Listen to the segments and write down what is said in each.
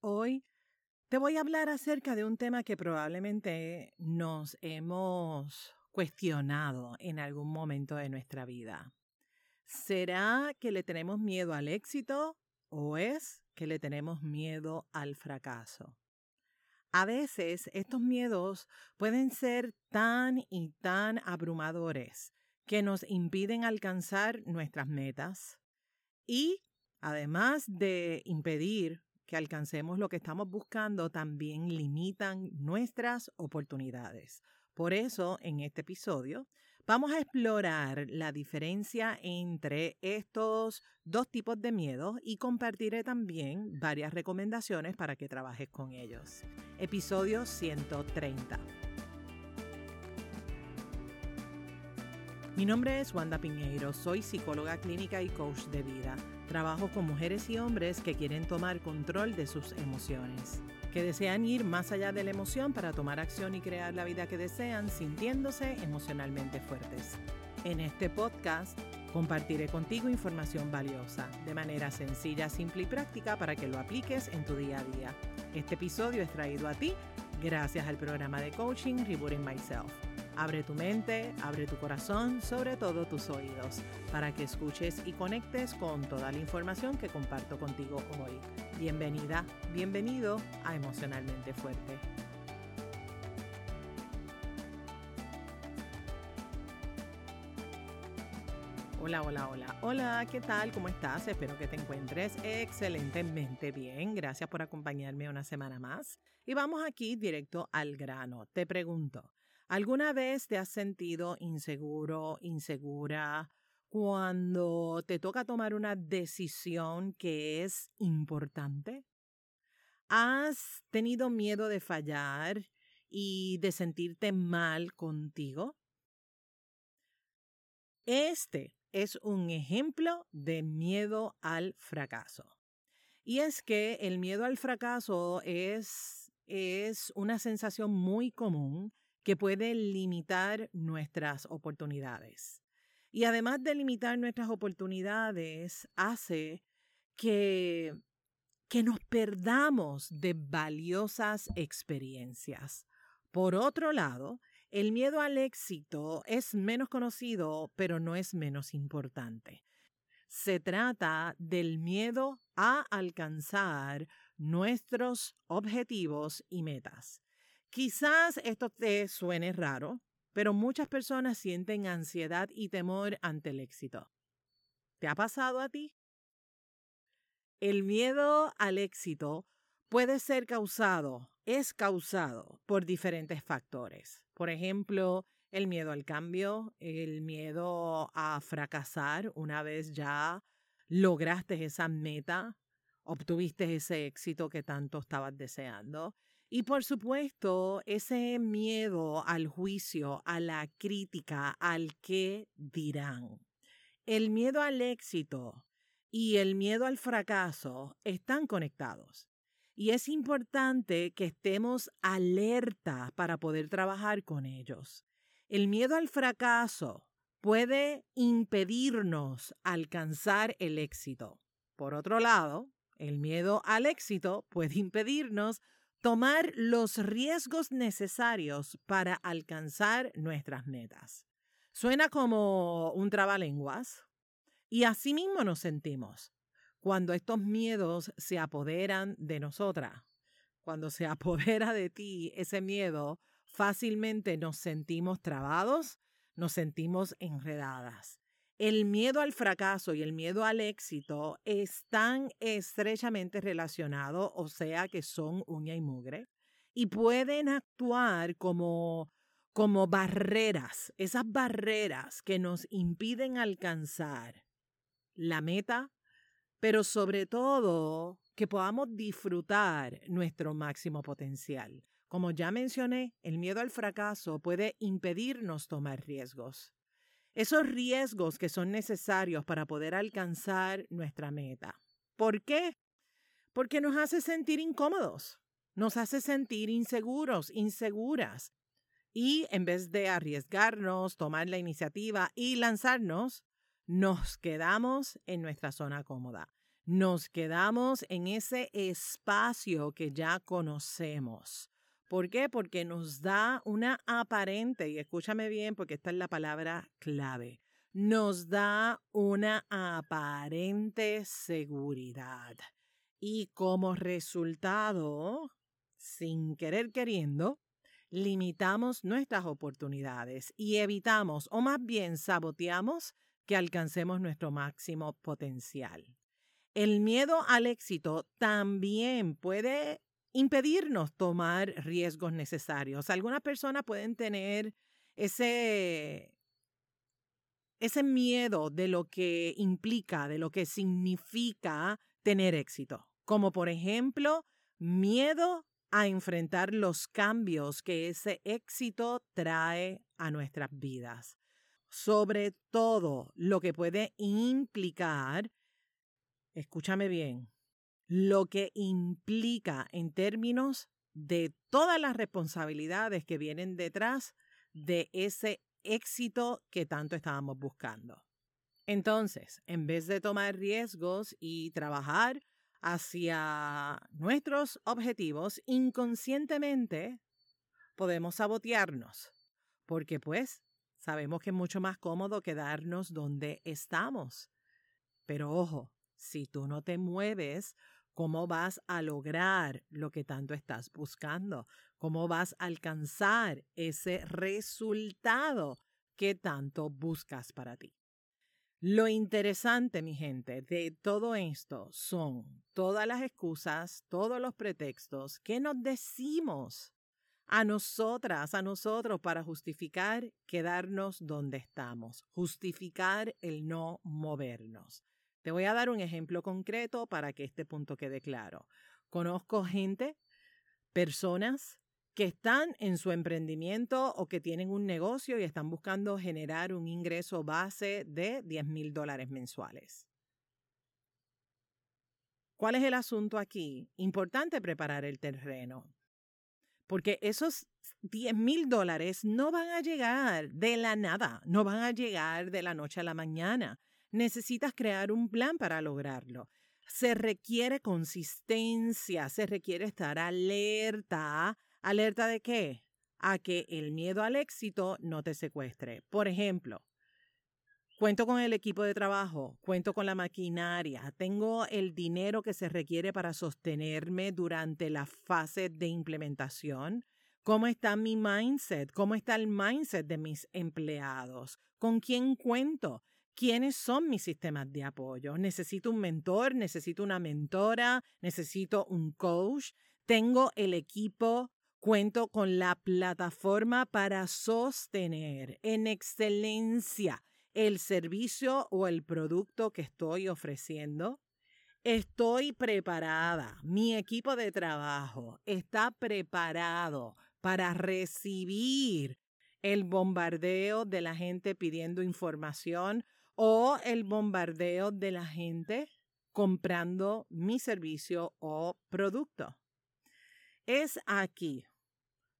Hoy te voy a hablar acerca de un tema que probablemente nos hemos cuestionado en algún momento de nuestra vida. ¿Será que le tenemos miedo al éxito o es que le tenemos miedo al fracaso? A veces estos miedos pueden ser tan y tan abrumadores que nos impiden alcanzar nuestras metas y además de impedir que alcancemos lo que estamos buscando, también limitan nuestras oportunidades. Por eso, en este episodio, vamos a explorar la diferencia entre estos dos tipos de miedos y compartiré también varias recomendaciones para que trabajes con ellos. Episodio 130. Mi nombre es Wanda Piñeiro, soy psicóloga clínica y coach de vida. Trabajo con mujeres y hombres que quieren tomar control de sus emociones, que desean ir más allá de la emoción para tomar acción y crear la vida que desean sintiéndose emocionalmente fuertes. En este podcast compartiré contigo información valiosa, de manera sencilla, simple y práctica para que lo apliques en tu día a día. Este episodio es traído a ti gracias al programa de coaching Rebooting Myself. Abre tu mente, abre tu corazón, sobre todo tus oídos, para que escuches y conectes con toda la información que comparto contigo hoy. Bienvenida, bienvenido a Emocionalmente Fuerte. Hola, hola, hola. Hola, ¿qué tal? ¿Cómo estás? Espero que te encuentres excelentemente bien. Gracias por acompañarme una semana más. Y vamos aquí directo al grano. Te pregunto, ¿Alguna vez te has sentido inseguro, insegura cuando te toca tomar una decisión que es importante? ¿Has tenido miedo de fallar y de sentirte mal contigo? Este es un ejemplo de miedo al fracaso. Y es que el miedo al fracaso es, es una sensación muy común que puede limitar nuestras oportunidades. Y además de limitar nuestras oportunidades, hace que, que nos perdamos de valiosas experiencias. Por otro lado, el miedo al éxito es menos conocido, pero no es menos importante. Se trata del miedo a alcanzar nuestros objetivos y metas. Quizás esto te suene raro, pero muchas personas sienten ansiedad y temor ante el éxito. ¿Te ha pasado a ti? El miedo al éxito puede ser causado, es causado por diferentes factores. Por ejemplo, el miedo al cambio, el miedo a fracasar una vez ya lograste esa meta, obtuviste ese éxito que tanto estabas deseando, y por supuesto, ese miedo al juicio, a la crítica, al qué dirán. El miedo al éxito y el miedo al fracaso están conectados. Y es importante que estemos alerta para poder trabajar con ellos. El miedo al fracaso puede impedirnos alcanzar el éxito. Por otro lado, el miedo al éxito puede impedirnos tomar los riesgos necesarios para alcanzar nuestras metas. Suena como un trabalenguas y así mismo nos sentimos cuando estos miedos se apoderan de nosotras. Cuando se apodera de ti ese miedo, fácilmente nos sentimos trabados, nos sentimos enredadas. El miedo al fracaso y el miedo al éxito están estrechamente relacionados, o sea que son uña y mugre, y pueden actuar como, como barreras, esas barreras que nos impiden alcanzar la meta, pero sobre todo que podamos disfrutar nuestro máximo potencial. Como ya mencioné, el miedo al fracaso puede impedirnos tomar riesgos esos riesgos que son necesarios para poder alcanzar nuestra meta. ¿Por qué? Porque nos hace sentir incómodos, nos hace sentir inseguros, inseguras. Y en vez de arriesgarnos, tomar la iniciativa y lanzarnos, nos quedamos en nuestra zona cómoda. Nos quedamos en ese espacio que ya conocemos. ¿Por qué? Porque nos da una aparente, y escúchame bien porque esta es la palabra clave, nos da una aparente seguridad. Y como resultado, sin querer queriendo, limitamos nuestras oportunidades y evitamos, o más bien saboteamos, que alcancemos nuestro máximo potencial. El miedo al éxito también puede impedirnos tomar riesgos necesarios. Algunas personas pueden tener ese, ese miedo de lo que implica, de lo que significa tener éxito, como por ejemplo miedo a enfrentar los cambios que ese éxito trae a nuestras vidas. Sobre todo lo que puede implicar, escúchame bien, lo que implica en términos de todas las responsabilidades que vienen detrás de ese éxito que tanto estábamos buscando. Entonces, en vez de tomar riesgos y trabajar hacia nuestros objetivos, inconscientemente podemos sabotearnos, porque pues sabemos que es mucho más cómodo quedarnos donde estamos. Pero ojo, si tú no te mueves, ¿cómo vas a lograr lo que tanto estás buscando? ¿Cómo vas a alcanzar ese resultado que tanto buscas para ti? Lo interesante, mi gente, de todo esto son todas las excusas, todos los pretextos que nos decimos a nosotras, a nosotros, para justificar quedarnos donde estamos, justificar el no movernos. Te voy a dar un ejemplo concreto para que este punto quede claro. Conozco gente, personas que están en su emprendimiento o que tienen un negocio y están buscando generar un ingreso base de 10 mil dólares mensuales. ¿Cuál es el asunto aquí? Importante preparar el terreno, porque esos 10 mil dólares no van a llegar de la nada, no van a llegar de la noche a la mañana. Necesitas crear un plan para lograrlo. Se requiere consistencia, se requiere estar alerta ¿Alerta de qué? A que el miedo al éxito no te secuestre. Por ejemplo, cuento con el equipo de trabajo, cuento con la maquinaria, tengo el dinero que se requiere para sostenerme durante la fase de implementación. ¿Cómo está mi mindset? ¿Cómo está el mindset de mis empleados? ¿Con quién cuento? ¿Quiénes son mis sistemas de apoyo? ¿Necesito un mentor? ¿Necesito una mentora? ¿Necesito un coach? ¿Tengo el equipo Cuento con la plataforma para sostener en excelencia el servicio o el producto que estoy ofreciendo. Estoy preparada, mi equipo de trabajo está preparado para recibir el bombardeo de la gente pidiendo información o el bombardeo de la gente comprando mi servicio o producto. Es aquí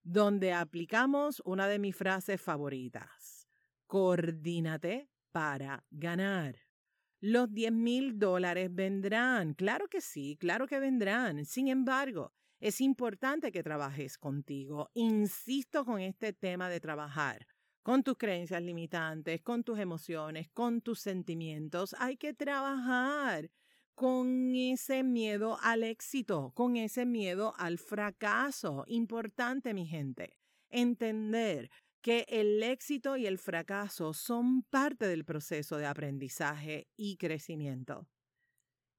donde aplicamos una de mis frases favoritas. Coordínate para ganar. Los 10 mil dólares vendrán. Claro que sí, claro que vendrán. Sin embargo, es importante que trabajes contigo. Insisto con este tema de trabajar con tus creencias limitantes, con tus emociones, con tus sentimientos. Hay que trabajar con ese miedo al éxito, con ese miedo al fracaso. Importante, mi gente, entender que el éxito y el fracaso son parte del proceso de aprendizaje y crecimiento.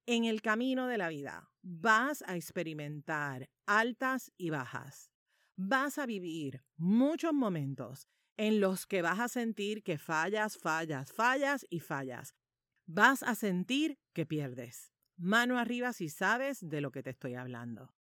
En el camino de la vida vas a experimentar altas y bajas. Vas a vivir muchos momentos en los que vas a sentir que fallas, fallas, fallas y fallas vas a sentir que pierdes. Mano arriba si sabes de lo que te estoy hablando.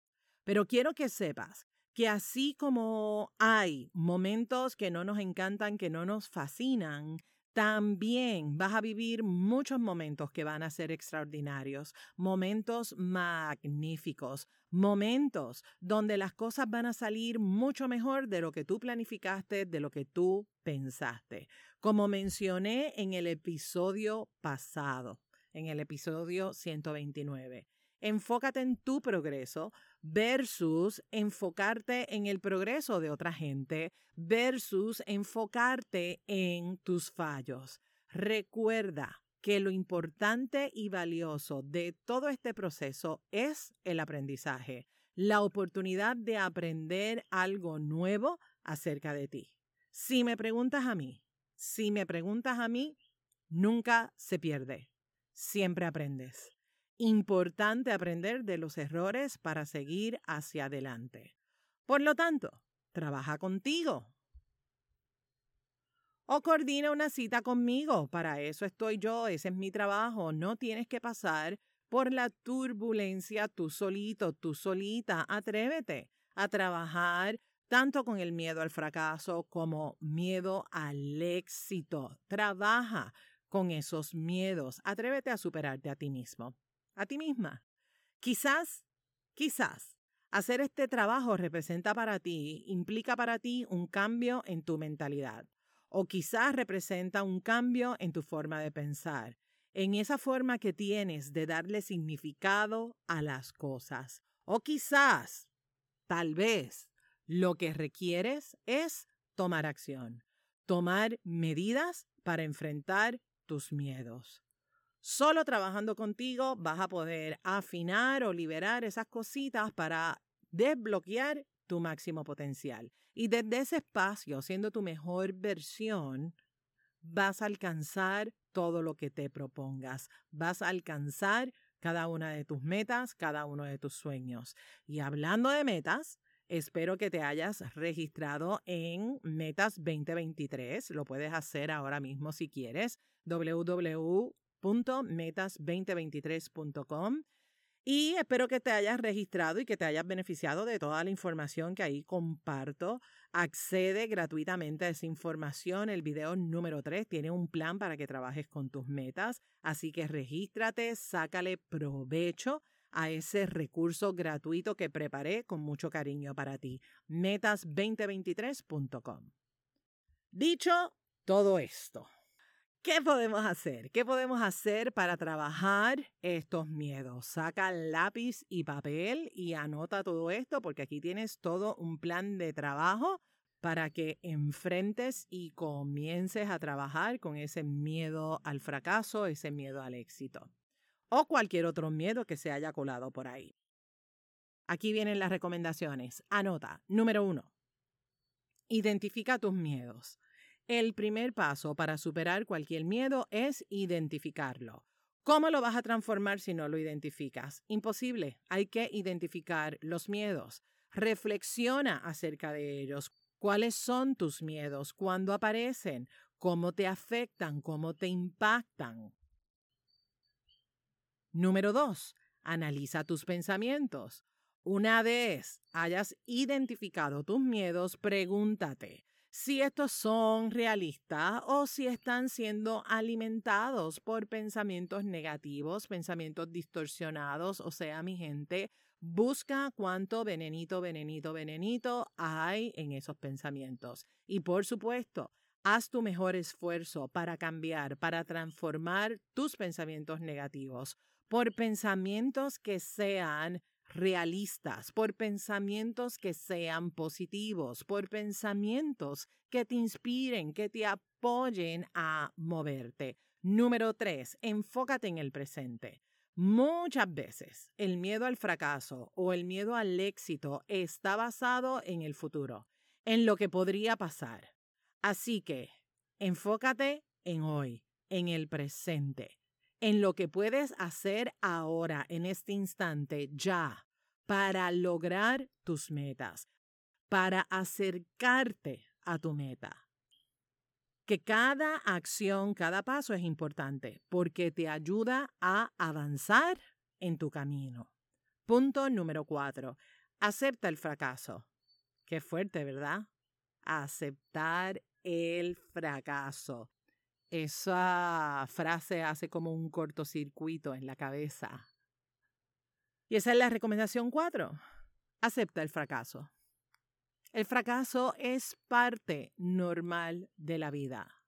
Pero quiero que sepas que así como hay momentos que no nos encantan, que no nos fascinan, también vas a vivir muchos momentos que van a ser extraordinarios, momentos magníficos, momentos donde las cosas van a salir mucho mejor de lo que tú planificaste, de lo que tú pensaste. Como mencioné en el episodio pasado, en el episodio 129. Enfócate en tu progreso versus enfocarte en el progreso de otra gente versus enfocarte en tus fallos. Recuerda que lo importante y valioso de todo este proceso es el aprendizaje, la oportunidad de aprender algo nuevo acerca de ti. Si me preguntas a mí, si me preguntas a mí, nunca se pierde, siempre aprendes. Importante aprender de los errores para seguir hacia adelante. Por lo tanto, trabaja contigo. O coordina una cita conmigo. Para eso estoy yo, ese es mi trabajo. No tienes que pasar por la turbulencia tú solito, tú solita. Atrévete a trabajar tanto con el miedo al fracaso como miedo al éxito. Trabaja con esos miedos. Atrévete a superarte a ti mismo a ti misma. Quizás, quizás, hacer este trabajo representa para ti, implica para ti un cambio en tu mentalidad. O quizás representa un cambio en tu forma de pensar, en esa forma que tienes de darle significado a las cosas. O quizás, tal vez, lo que requieres es tomar acción, tomar medidas para enfrentar tus miedos. Solo trabajando contigo vas a poder afinar o liberar esas cositas para desbloquear tu máximo potencial. Y desde ese espacio, siendo tu mejor versión, vas a alcanzar todo lo que te propongas. Vas a alcanzar cada una de tus metas, cada uno de tus sueños. Y hablando de metas, espero que te hayas registrado en Metas 2023. Lo puedes hacer ahora mismo si quieres. www metas2023.com y espero que te hayas registrado y que te hayas beneficiado de toda la información que ahí comparto. Accede gratuitamente a esa información. El video número 3 tiene un plan para que trabajes con tus metas, así que regístrate, sácale provecho a ese recurso gratuito que preparé con mucho cariño para ti. Metas2023.com. Dicho todo esto, ¿Qué podemos hacer? ¿Qué podemos hacer para trabajar estos miedos? Saca lápiz y papel y anota todo esto porque aquí tienes todo un plan de trabajo para que enfrentes y comiences a trabajar con ese miedo al fracaso, ese miedo al éxito o cualquier otro miedo que se haya colado por ahí. Aquí vienen las recomendaciones. Anota. Número uno. Identifica tus miedos. El primer paso para superar cualquier miedo es identificarlo. ¿Cómo lo vas a transformar si no lo identificas? Imposible. Hay que identificar los miedos. Reflexiona acerca de ellos. ¿Cuáles son tus miedos? ¿Cuándo aparecen? ¿Cómo te afectan? ¿Cómo te impactan? Número dos, analiza tus pensamientos. Una vez hayas identificado tus miedos, pregúntate, si estos son realistas o si están siendo alimentados por pensamientos negativos, pensamientos distorsionados. O sea, mi gente, busca cuánto venenito, venenito, venenito hay en esos pensamientos. Y por supuesto, haz tu mejor esfuerzo para cambiar, para transformar tus pensamientos negativos por pensamientos que sean realistas, por pensamientos que sean positivos, por pensamientos que te inspiren, que te apoyen a moverte. Número tres, enfócate en el presente. Muchas veces el miedo al fracaso o el miedo al éxito está basado en el futuro, en lo que podría pasar. Así que enfócate en hoy, en el presente en lo que puedes hacer ahora, en este instante, ya, para lograr tus metas, para acercarte a tu meta. Que cada acción, cada paso es importante porque te ayuda a avanzar en tu camino. Punto número cuatro. Acepta el fracaso. Qué fuerte, ¿verdad? Aceptar el fracaso. Esa frase hace como un cortocircuito en la cabeza. Y esa es la recomendación cuatro. Acepta el fracaso. El fracaso es parte normal de la vida.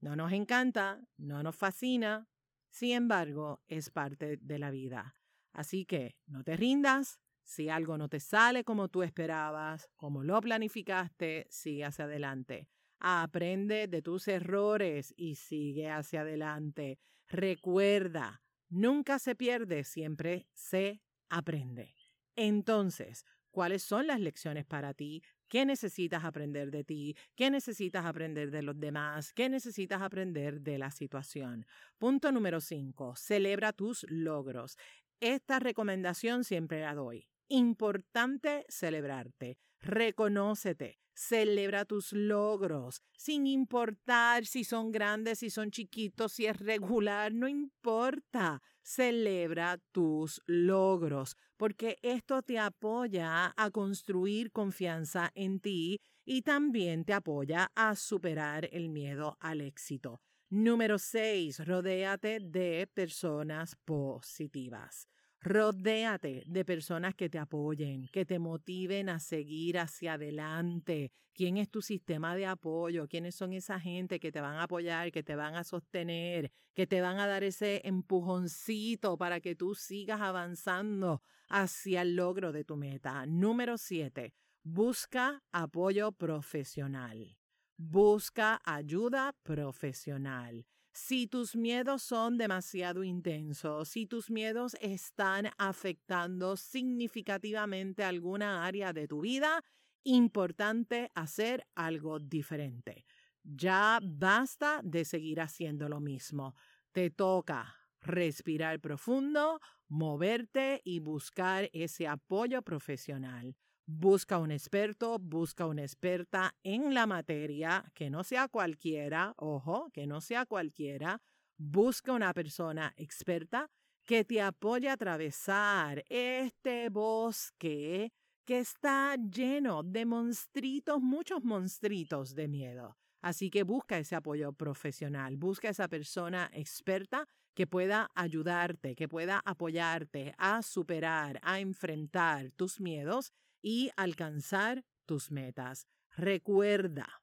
No nos encanta, no nos fascina, Sin embargo, es parte de la vida. Así que no te rindas. Si algo no te sale como tú esperabas, como lo planificaste, sigue hacia adelante. Aprende de tus errores y sigue hacia adelante. Recuerda, nunca se pierde, siempre se aprende. Entonces, ¿cuáles son las lecciones para ti? ¿Qué necesitas aprender de ti? ¿Qué necesitas aprender de los demás? ¿Qué necesitas aprender de la situación? Punto número 5. Celebra tus logros. Esta recomendación siempre la doy. Importante celebrarte. Reconócete. Celebra tus logros, sin importar si son grandes, si son chiquitos, si es regular, no importa. Celebra tus logros, porque esto te apoya a construir confianza en ti y también te apoya a superar el miedo al éxito. Número 6. Rodéate de personas positivas. Rodéate de personas que te apoyen, que te motiven a seguir hacia adelante. ¿Quién es tu sistema de apoyo? ¿Quiénes son esa gente que te van a apoyar, que te van a sostener, que te van a dar ese empujoncito para que tú sigas avanzando hacia el logro de tu meta? Número siete, busca apoyo profesional. Busca ayuda profesional. Si tus miedos son demasiado intensos, si tus miedos están afectando significativamente alguna área de tu vida, importante hacer algo diferente. Ya basta de seguir haciendo lo mismo. Te toca respirar profundo, moverte y buscar ese apoyo profesional. Busca un experto, busca una experta en la materia, que no sea cualquiera, ojo, que no sea cualquiera. Busca una persona experta que te apoye a atravesar este bosque que está lleno de monstruitos, muchos monstruitos de miedo. Así que busca ese apoyo profesional, busca esa persona experta que pueda ayudarte, que pueda apoyarte a superar, a enfrentar tus miedos y alcanzar tus metas. Recuerda,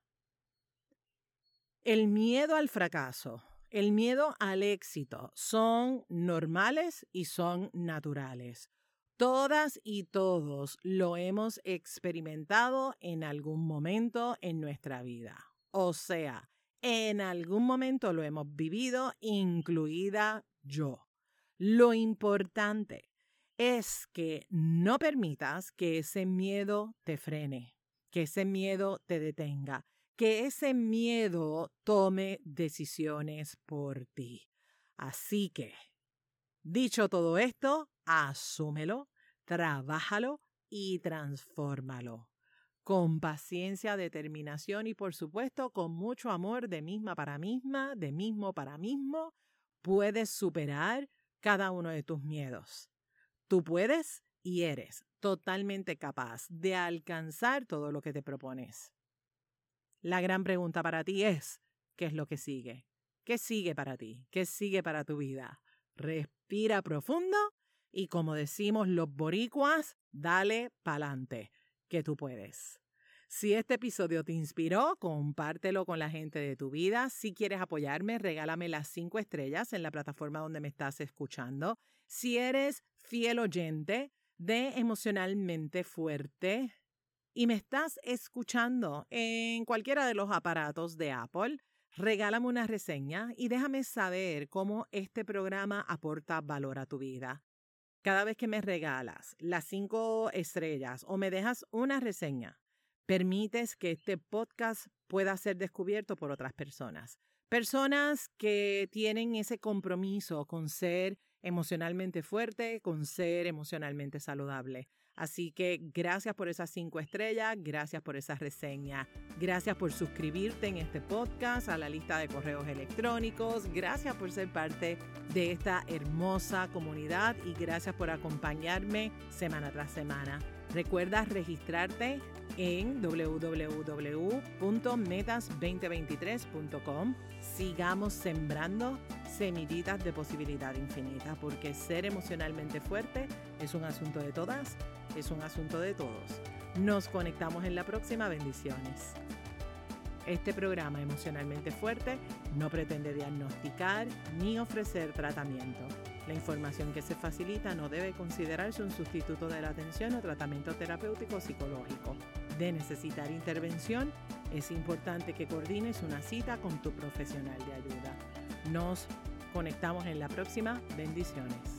el miedo al fracaso, el miedo al éxito son normales y son naturales. Todas y todos lo hemos experimentado en algún momento en nuestra vida. O sea, en algún momento lo hemos vivido, incluida yo. Lo importante es que no permitas que ese miedo te frene, que ese miedo te detenga, que ese miedo tome decisiones por ti. Así que, dicho todo esto, asúmelo, trabájalo y transfórmalo. Con paciencia, determinación y por supuesto con mucho amor de misma para misma, de mismo para mismo, puedes superar cada uno de tus miedos. Tú puedes y eres totalmente capaz de alcanzar todo lo que te propones. La gran pregunta para ti es, ¿qué es lo que sigue? ¿Qué sigue para ti? ¿Qué sigue para tu vida? Respira profundo y como decimos los boricuas, dale pa'lante, que tú puedes. Si este episodio te inspiró, compártelo con la gente de tu vida. Si quieres apoyarme, regálame las cinco estrellas en la plataforma donde me estás escuchando. Si eres fiel oyente de emocionalmente fuerte y me estás escuchando en cualquiera de los aparatos de Apple, regálame una reseña y déjame saber cómo este programa aporta valor a tu vida. Cada vez que me regalas las cinco estrellas o me dejas una reseña, permites que este podcast pueda ser descubierto por otras personas. Personas que tienen ese compromiso con ser emocionalmente fuerte, con ser emocionalmente saludable. Así que gracias por esas cinco estrellas, gracias por esa reseña, gracias por suscribirte en este podcast, a la lista de correos electrónicos, gracias por ser parte de esta hermosa comunidad y gracias por acompañarme semana tras semana. Recuerda registrarte en www.metas2023.com. Sigamos sembrando semillitas de posibilidad infinita, porque ser emocionalmente fuerte es un asunto de todas, es un asunto de todos. Nos conectamos en la próxima. Bendiciones. Este programa emocionalmente fuerte no pretende diagnosticar ni ofrecer tratamiento. La información que se facilita no debe considerarse un sustituto de la atención o tratamiento terapéutico psicológico. De necesitar intervención, es importante que coordines una cita con tu profesional de ayuda. Nos conectamos en la próxima. Bendiciones.